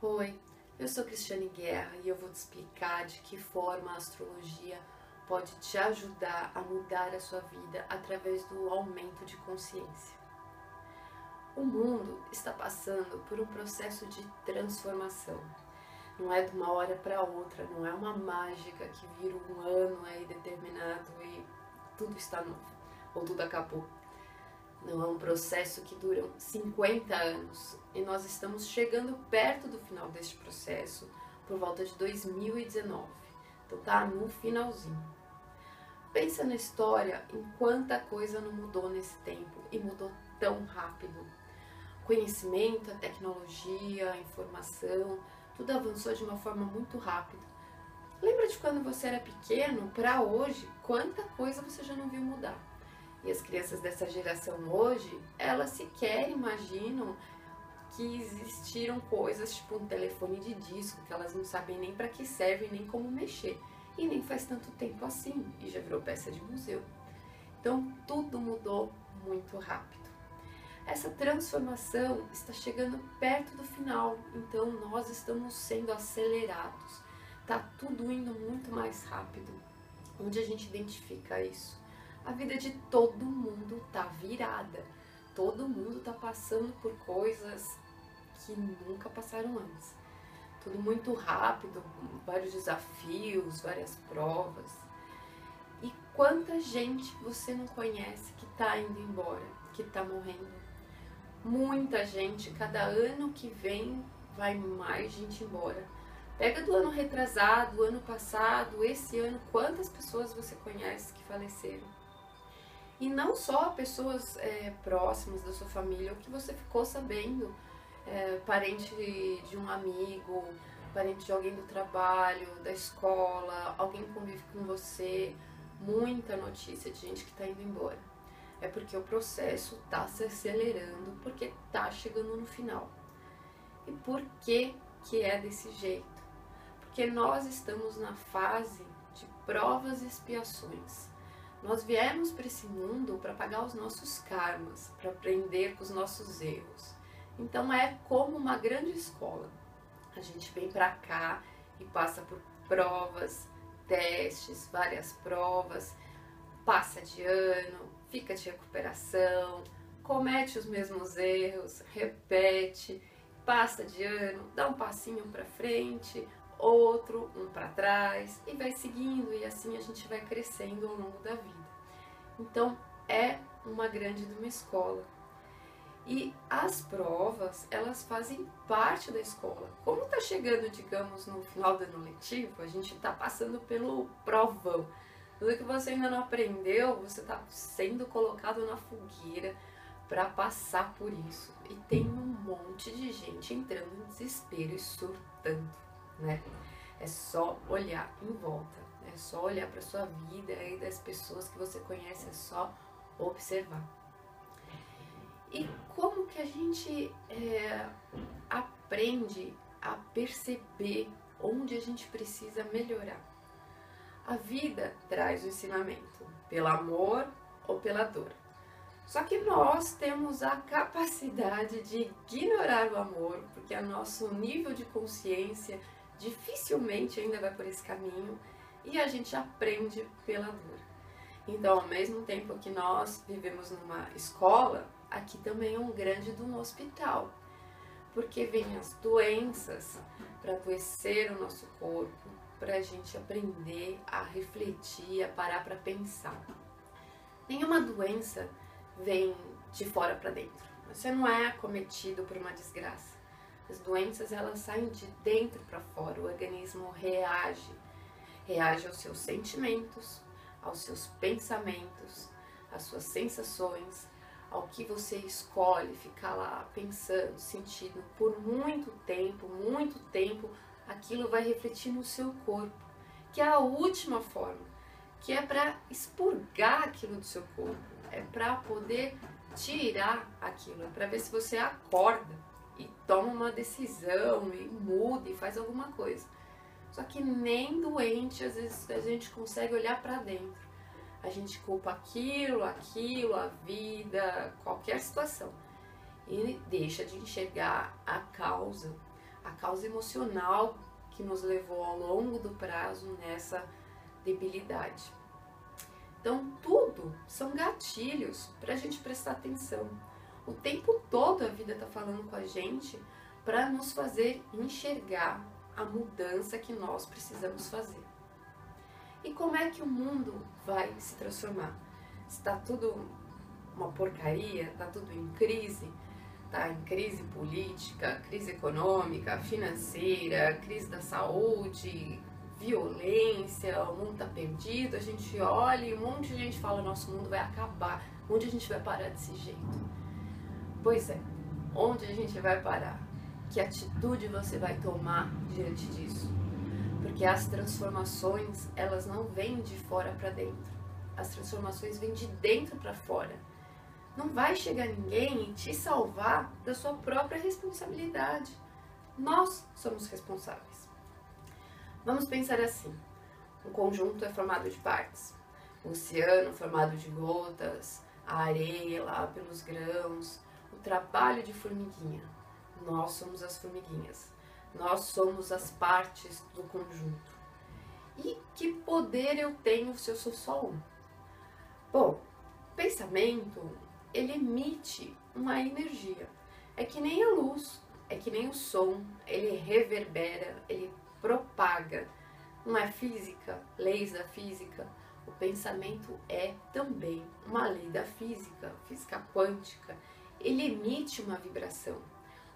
Oi, eu sou Cristiane Guerra e eu vou te explicar de que forma a astrologia pode te ajudar a mudar a sua vida através do aumento de consciência. O mundo está passando por um processo de transformação. Não é de uma hora para outra, não é uma mágica que vira um ano aí determinado e tudo está novo ou tudo acabou. Não é um processo que dura 50 anos e nós estamos chegando perto do final deste processo por volta de 2019. Então tá no finalzinho. Pensa na história em quanta coisa não mudou nesse tempo e mudou tão rápido. Conhecimento, a tecnologia, a informação, tudo avançou de uma forma muito rápida. Lembra de quando você era pequeno para hoje? Quanta coisa você já não viu mudar? E as crianças dessa geração hoje, elas sequer imaginam que existiram coisas tipo um telefone de disco, que elas não sabem nem para que serve, nem como mexer. E nem faz tanto tempo assim, e já virou peça de museu. Então tudo mudou muito rápido. Essa transformação está chegando perto do final, então nós estamos sendo acelerados. Tá tudo indo muito mais rápido. Onde a gente identifica isso? A vida de todo mundo tá virada. Todo mundo tá passando por coisas que nunca passaram antes. Tudo muito rápido, vários desafios, várias provas. E quanta gente você não conhece que tá indo embora, que tá morrendo? Muita gente, cada ano que vem vai mais gente embora. Pega do ano retrasado, ano passado, esse ano, quantas pessoas você conhece que faleceram? E não só pessoas é, próximas da sua família, o que você ficou sabendo, é, parente de um amigo, parente de alguém do trabalho, da escola, alguém que convive com você, muita notícia de gente que está indo embora. É porque o processo está se acelerando, porque está chegando no final. E por que, que é desse jeito? Porque nós estamos na fase de provas e expiações. Nós viemos para esse mundo para pagar os nossos karmas, para aprender com os nossos erros. Então é como uma grande escola. A gente vem para cá e passa por provas, testes, várias provas, passa de ano, fica de recuperação, comete os mesmos erros, repete, passa de ano, dá um passinho para frente, outro, um para trás e vai seguindo e assim a gente vai crescendo ao longo da vida. Então é uma grande de uma escola. E as provas, elas fazem parte da escola. Como está chegando, digamos, no final do ano letivo, a gente está passando pelo provão. Tudo que você ainda não aprendeu, você está sendo colocado na fogueira para passar por isso. E tem um monte de gente entrando em desespero e surtando né? É só olhar em volta, é só olhar para sua vida e das pessoas que você conhece, é só observar. E como que a gente é, aprende a perceber onde a gente precisa melhorar? A vida traz o ensinamento pelo amor ou pela dor. Só que nós temos a capacidade de ignorar o amor, porque o nosso nível de consciência dificilmente ainda vai por esse caminho e a gente aprende pela dor. Então, ao mesmo tempo que nós vivemos numa escola, aqui também é um grande de um hospital, porque vem as doenças para adoecer o nosso corpo, para a gente aprender a refletir, a parar para pensar. Nenhuma doença vem de fora para dentro. Você não é acometido por uma desgraça. As doenças elas saem de dentro para fora, o organismo reage, reage aos seus sentimentos, aos seus pensamentos, às suas sensações, ao que você escolhe ficar lá pensando, sentindo por muito tempo, muito tempo, aquilo vai refletir no seu corpo, que é a última forma, que é para expurgar aquilo do seu corpo, é para poder tirar aquilo, é para ver se você acorda e toma uma decisão e muda e faz alguma coisa. Só que nem doente às vezes a gente consegue olhar para dentro. A gente culpa aquilo, aquilo, a vida, qualquer situação. E deixa de enxergar a causa, a causa emocional que nos levou ao longo do prazo nessa debilidade. Então, tudo são gatilhos para a gente prestar atenção. O tempo todo a vida está falando com a gente para nos fazer enxergar a mudança que nós precisamos fazer. E como é que o mundo vai se transformar? Está tudo uma porcaria, está tudo em crise, está em crise política, crise econômica, financeira, crise da saúde, violência, o mundo está perdido, a gente olha e um monte de gente fala, nosso mundo vai acabar, onde a gente vai parar desse jeito? Pois é, onde a gente vai parar? Que atitude você vai tomar diante disso? Porque as transformações, elas não vêm de fora para dentro. As transformações vêm de dentro para fora. Não vai chegar ninguém e te salvar da sua própria responsabilidade. Nós somos responsáveis. Vamos pensar assim: um conjunto é formado de partes. O oceano formado de gotas, a areia lá pelos grãos, o trabalho de formiguinha. Nós somos as formiguinhas. Nós somos as partes do conjunto. E que poder eu tenho se eu sou só um? Bom, pensamento, ele emite uma energia. É que nem a luz, é que nem o som, ele reverbera, ele propaga. Não é física, leis da física. O pensamento é também uma lei da física, física quântica. Ele emite uma vibração.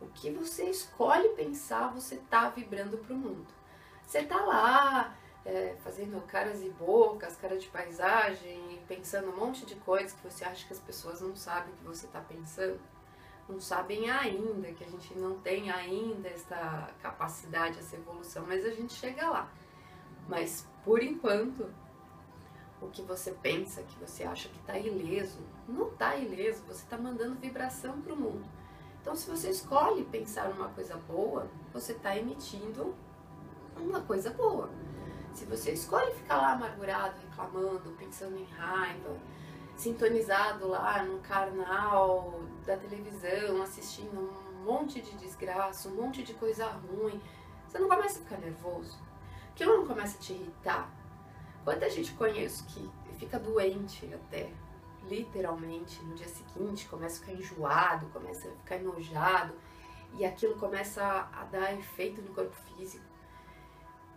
O que você escolhe pensar, você está vibrando para o mundo. Você está lá é, fazendo caras e bocas, cara de paisagem, pensando um monte de coisas que você acha que as pessoas não sabem que você está pensando. Não sabem ainda, que a gente não tem ainda essa capacidade, essa evolução, mas a gente chega lá. Mas por enquanto, o que você pensa, que você acha que está ileso, não está ileso, você está mandando vibração para o mundo. Então, se você escolhe pensar numa coisa boa, você está emitindo uma coisa boa. Se você escolhe ficar lá amargurado, reclamando, pensando em raiva, sintonizado lá no canal da televisão, assistindo um monte de desgraça, um monte de coisa ruim, você não começa a ficar nervoso? Aquilo não começa a te irritar? Quanta gente conheço que fica doente até, literalmente, no dia seguinte, começa a ficar enjoado, começa a ficar enojado e aquilo começa a dar efeito no corpo físico.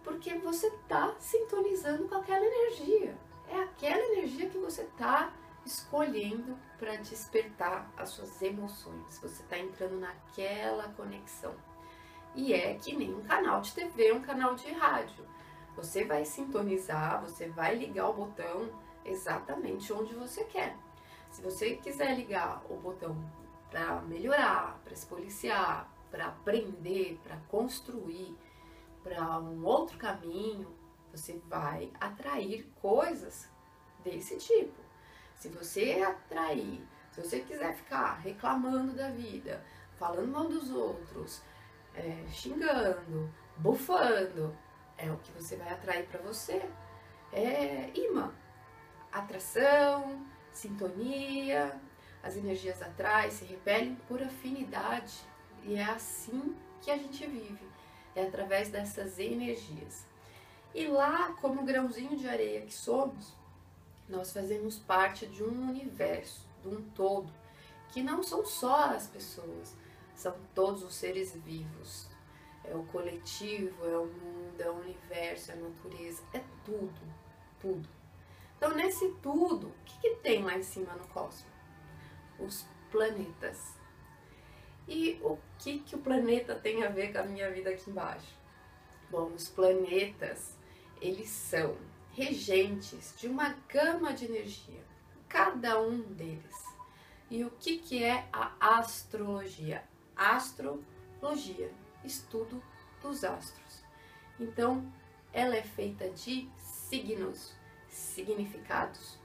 Porque você está sintonizando com aquela energia. É aquela energia que você está escolhendo para despertar as suas emoções. Você está entrando naquela conexão. E é que nem um canal de TV, um canal de rádio. Você vai sintonizar, você vai ligar o botão exatamente onde você quer. Se você quiser ligar o botão para melhorar, para se policiar, para aprender, para construir, para um outro caminho, você vai atrair coisas desse tipo. Se você atrair, se você quiser ficar reclamando da vida, falando mal dos outros, é, xingando, bufando, é o que você vai atrair para você. É imã, atração, sintonia, as energias atraem, se repelem por afinidade. E é assim que a gente vive, é através dessas energias. E lá, como grãozinho de areia que somos, nós fazemos parte de um universo, de um todo, que não são só as pessoas, são todos os seres vivos. É o coletivo, é o mundo, é o universo, é a natureza, é tudo, tudo. Então, nesse tudo, o que, que tem lá em cima no cosmos? Os planetas. E o que, que o planeta tem a ver com a minha vida aqui embaixo? Bom, os planetas, eles são regentes de uma gama de energia, cada um deles. E o que, que é a astrologia? Astrologia, estudo dos astros. Então, ela é feita de signos, significados.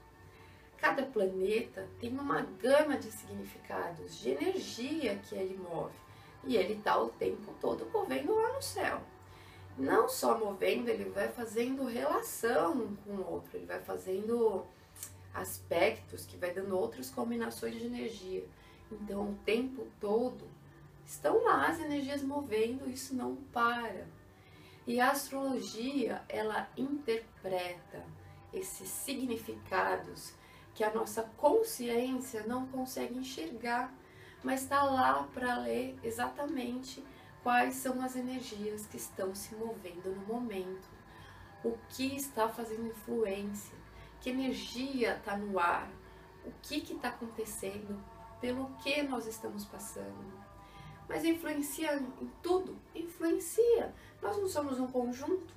Cada planeta tem uma gama de significados, de energia que ele move. E ele está o tempo todo movendo lá no céu. Não só movendo, ele vai fazendo relação com o outro, ele vai fazendo aspectos que vai dando outras combinações de energia. Então, o tempo todo Estão lá as energias movendo, isso não para. E a astrologia, ela interpreta esses significados que a nossa consciência não consegue enxergar, mas está lá para ler exatamente quais são as energias que estão se movendo no momento, o que está fazendo influência, que energia está no ar, o que está acontecendo, pelo que nós estamos passando. Mas influencia em tudo, influencia. Nós não somos um conjunto.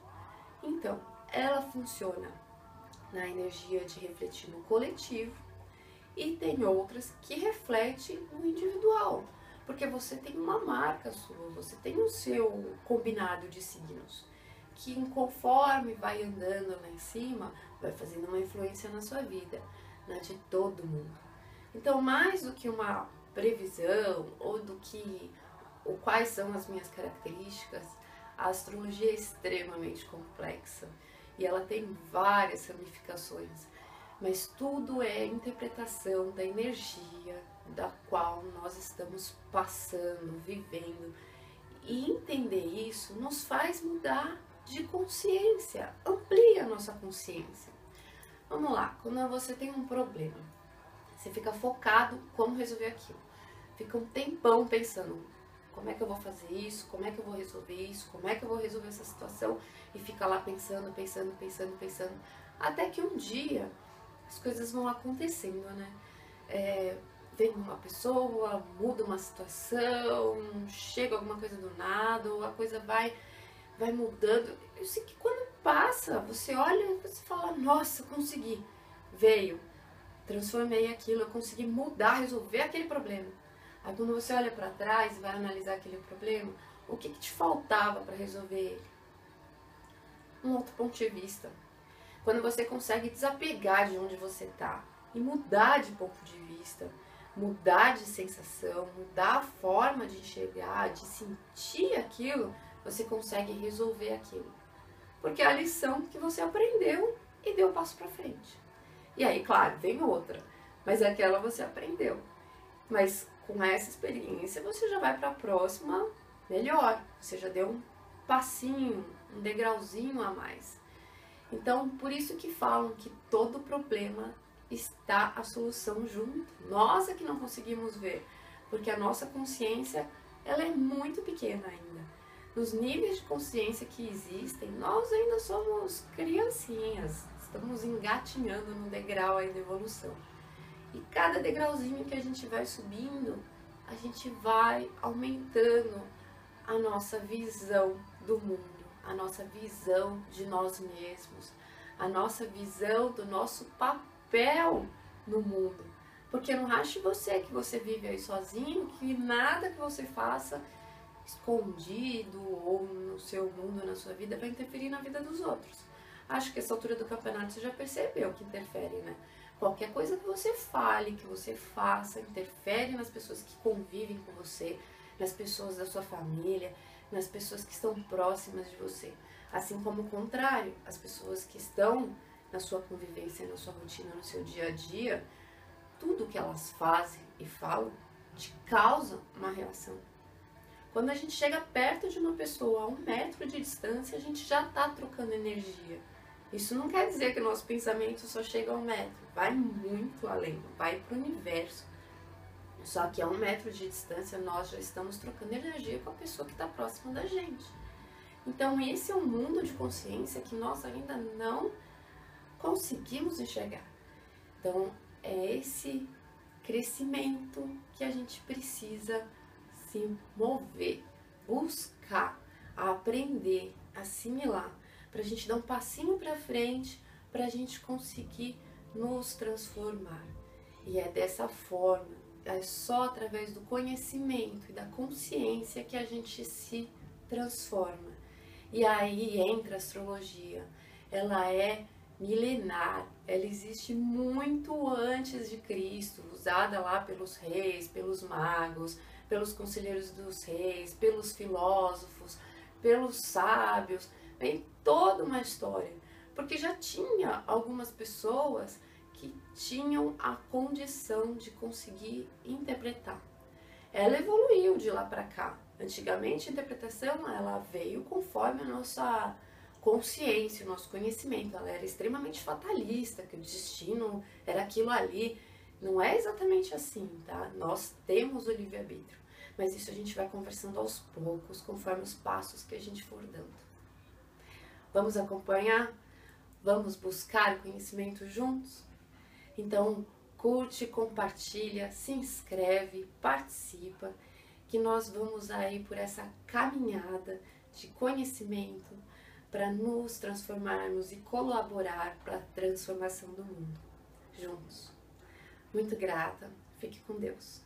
Então, ela funciona na energia de refletir no coletivo e tem outras que refletem no individual, porque você tem uma marca sua, você tem o seu combinado de signos, que conforme vai andando lá em cima, vai fazendo uma influência na sua vida, na de todo mundo. Então, mais do que uma previsão ou do que ou quais são as minhas características, a astrologia é extremamente complexa e ela tem várias ramificações, mas tudo é interpretação da energia da qual nós estamos passando, vivendo. E entender isso nos faz mudar de consciência, amplia a nossa consciência. Vamos lá, quando você tem um problema, você fica focado como resolver aquilo. Fica um tempão pensando, como é que eu vou fazer isso? Como é que eu vou resolver isso? Como é que eu vou resolver essa situação? E fica lá pensando, pensando, pensando, pensando. Até que um dia as coisas vão acontecendo, né? É, vem uma pessoa, muda uma situação, chega alguma coisa do nada, ou a coisa vai, vai mudando. Eu sei que quando passa, você olha e você fala, nossa, consegui. Veio, transformei aquilo, eu consegui mudar, resolver aquele problema. Aí quando você olha para trás e vai analisar aquele problema, o que, que te faltava para resolver ele? Um outro ponto de vista. Quando você consegue desapegar de onde você está e mudar de ponto de vista, mudar de sensação, mudar a forma de enxergar, de sentir aquilo, você consegue resolver aquilo. Porque é a lição que você aprendeu e deu passo para frente. E aí, claro, vem outra, mas aquela você aprendeu. Mas com essa experiência você já vai para a próxima melhor. Você já deu um passinho, um degrauzinho a mais. Então, por isso que falam que todo problema está a solução junto. Nós é que não conseguimos ver, porque a nossa consciência ela é muito pequena ainda. Nos níveis de consciência que existem, nós ainda somos criancinhas, estamos engatinhando no degrau aí da evolução. E cada degrauzinho que a gente vai subindo, a gente vai aumentando a nossa visão do mundo, a nossa visão de nós mesmos, a nossa visão do nosso papel no mundo. Porque não ache você que você vive aí sozinho, que nada que você faça escondido ou no seu mundo, na sua vida, vai interferir na vida dos outros. Acho que essa altura do campeonato você já percebeu que interfere, né? Qualquer coisa que você fale, que você faça, interfere nas pessoas que convivem com você, nas pessoas da sua família, nas pessoas que estão próximas de você. Assim como o contrário, as pessoas que estão na sua convivência, na sua rotina, no seu dia a dia, tudo que elas fazem e falam te causa uma reação. Quando a gente chega perto de uma pessoa a um metro de distância, a gente já está trocando energia. Isso não quer dizer que o nosso pensamento só chega a um metro, vai muito além, vai para o universo. Só que a um metro de distância nós já estamos trocando energia com a pessoa que está próxima da gente. Então esse é um mundo de consciência que nós ainda não conseguimos enxergar. Então é esse crescimento que a gente precisa se mover, buscar, aprender, assimilar para a gente dar um passinho para frente, para a gente conseguir nos transformar. E é dessa forma, é só através do conhecimento e da consciência que a gente se transforma. E aí entra a astrologia. Ela é milenar, ela existe muito antes de Cristo, usada lá pelos reis, pelos magos, pelos conselheiros dos reis, pelos filósofos, pelos sábios. Vem toda uma história, porque já tinha algumas pessoas que tinham a condição de conseguir interpretar. ela evoluiu de lá para cá. Antigamente a interpretação ela veio conforme a nossa consciência, o nosso conhecimento. Ela era extremamente fatalista, que o destino era aquilo ali. Não é exatamente assim, tá? Nós temos o livre-arbítrio, mas isso a gente vai conversando aos poucos, conforme os passos que a gente for dando. Vamos acompanhar? Vamos buscar conhecimento juntos? Então, curte, compartilha, se inscreve, participa, que nós vamos aí por essa caminhada de conhecimento para nos transformarmos e colaborar para a transformação do mundo juntos. Muito grata, fique com Deus.